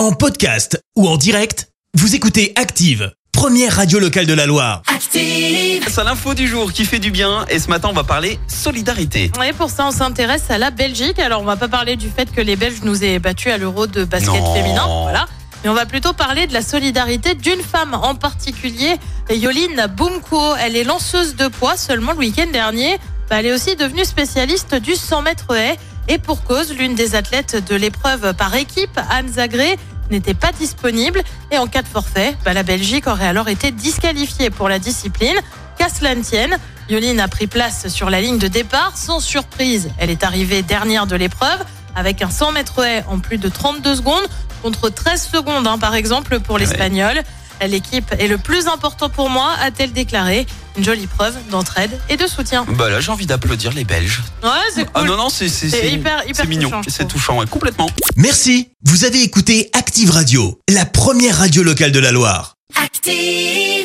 En podcast ou en direct, vous écoutez Active, première radio locale de la Loire. C'est l'info du jour qui fait du bien et ce matin on va parler solidarité. Et pour ça, on s'intéresse à la Belgique. Alors, on va pas parler du fait que les Belges nous aient battus à l'Euro de basket Non. féminin, voilà. Mais on va plutôt parler de la solidarité d'une femme en particulier, Yoline Boumko. Elle est lanceuse de poids seulement le week-end dernier. Bah, elle est aussi devenue spécialiste du 100 mètres haies. Et pour cause, l'une des athlètes de l'épreuve par équipe, Anne Zagré, n'était pas disponible. Et en cas de forfait, bah, la Belgique aurait alors été disqualifiée pour la discipline. Qu'à cela ne tienne, Yoline a pris place sur la ligne de départ. Sans surprise, elle est arrivée dernière de l'épreuve avec un 100 mètres haies en plus de 32 secondes contre 13 secondes hein, par exemple pour l'Espagnol. L'équipe est le plus important pour moi, a-t-elle déclaré. Une jolie preuve d'entraide et de soutien. Bah là j'ai envie d'applaudir les Belges. Ouais, c'est cool. Ah non non c'est c'est C'est c'est- hyper- hyper c'est mignon, c'est touchant ouais, complètement. Merci, vous avez écouté Active Radio, la première radio locale de la Loire. Active.